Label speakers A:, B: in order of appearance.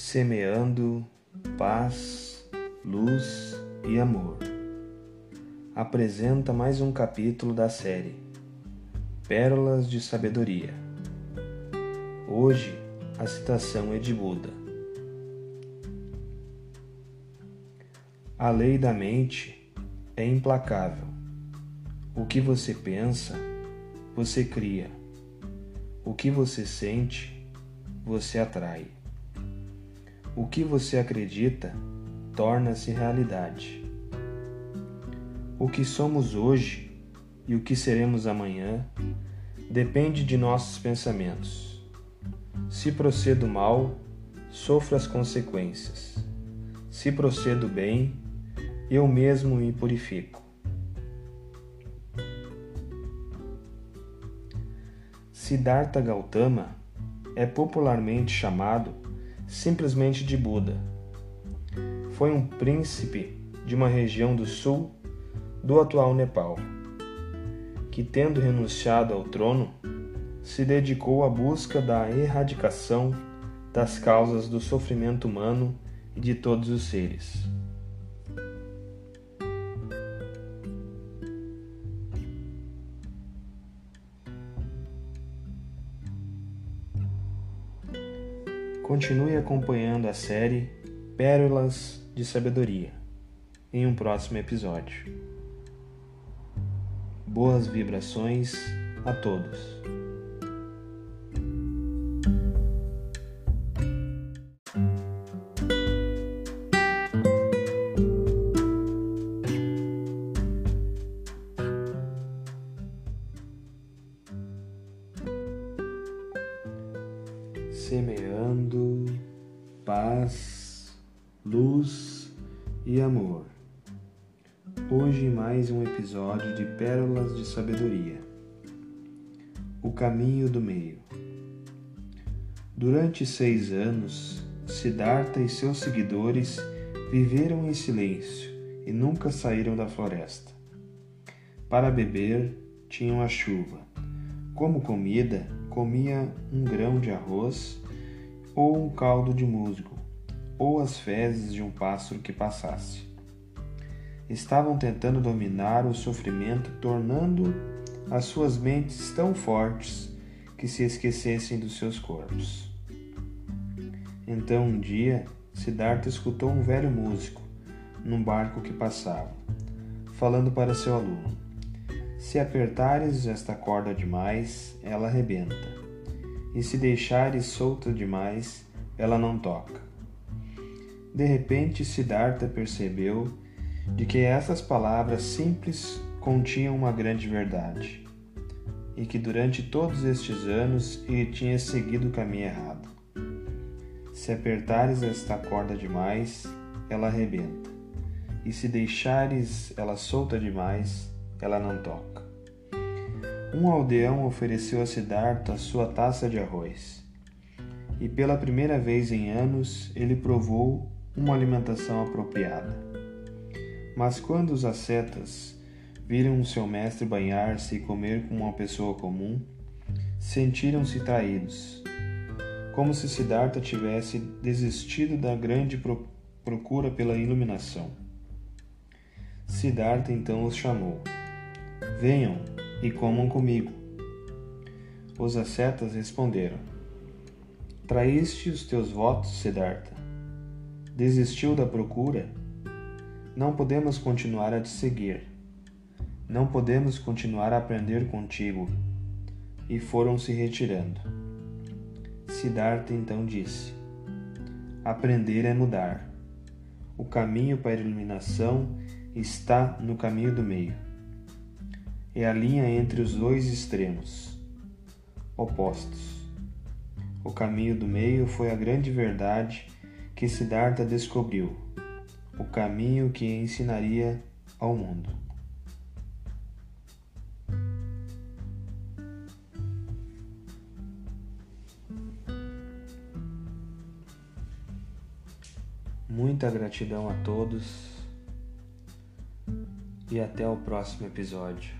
A: semeando paz, luz e amor. Apresenta mais um capítulo da série Pérolas de Sabedoria. Hoje a citação é de Buda. A lei da mente é implacável. O que você pensa, você cria. O que você sente, você atrai. O que você acredita torna-se realidade. O que somos hoje e o que seremos amanhã depende de nossos pensamentos. Se procedo mal, sofro as consequências. Se procedo bem, eu mesmo me purifico. Siddhartha Gautama é popularmente chamado simplesmente de Buda. Foi um príncipe de uma região do sul do atual Nepal, que, tendo renunciado ao trono, se dedicou à busca da erradicação das causas do sofrimento humano e de todos os seres. Continue acompanhando a série Pérolas de Sabedoria em um próximo episódio. Boas vibrações a todos. Semeando paz, luz e amor. Hoje mais um episódio de Pérolas de Sabedoria. O caminho do meio. Durante seis anos, Siddhartha e seus seguidores viveram em silêncio e nunca saíram da floresta. Para beber, tinham a chuva. Como comida, comia um grão de arroz ou um caldo de musgo, ou as fezes de um pássaro que passasse. Estavam tentando dominar o sofrimento, tornando as suas mentes tão fortes que se esquecessem dos seus corpos. Então um dia, Siddhartha escutou um velho músico num barco que passava, falando para seu aluno: se apertares esta corda demais, ela arrebenta, e se deixares solta demais, ela não toca. De repente, Siddhartha percebeu de que essas palavras simples continham uma grande verdade, e que durante todos estes anos ele tinha seguido o caminho errado. Se apertares esta corda demais, ela arrebenta, e se deixares ela solta demais, ela não toca. Um aldeão ofereceu a Siddhartha sua taça de arroz, e pela primeira vez em anos ele provou uma alimentação apropriada. Mas quando os ascetas viram seu mestre banhar-se e comer com uma pessoa comum, sentiram-se traídos, como se Siddhartha tivesse desistido da grande procura pela iluminação. Siddhartha então os chamou. Venham e comam comigo. Os ascetas responderam: Traíste os teus votos, Siddhartha. Desistiu da procura? Não podemos continuar a te seguir. Não podemos continuar a aprender contigo. E foram se retirando. Siddhartha então disse: Aprender é mudar. O caminho para a iluminação está no caminho do meio é a linha entre os dois extremos opostos. O caminho do meio foi a grande verdade que Siddhartha descobriu, o caminho que ensinaria ao mundo. Muita gratidão a todos e até o próximo episódio.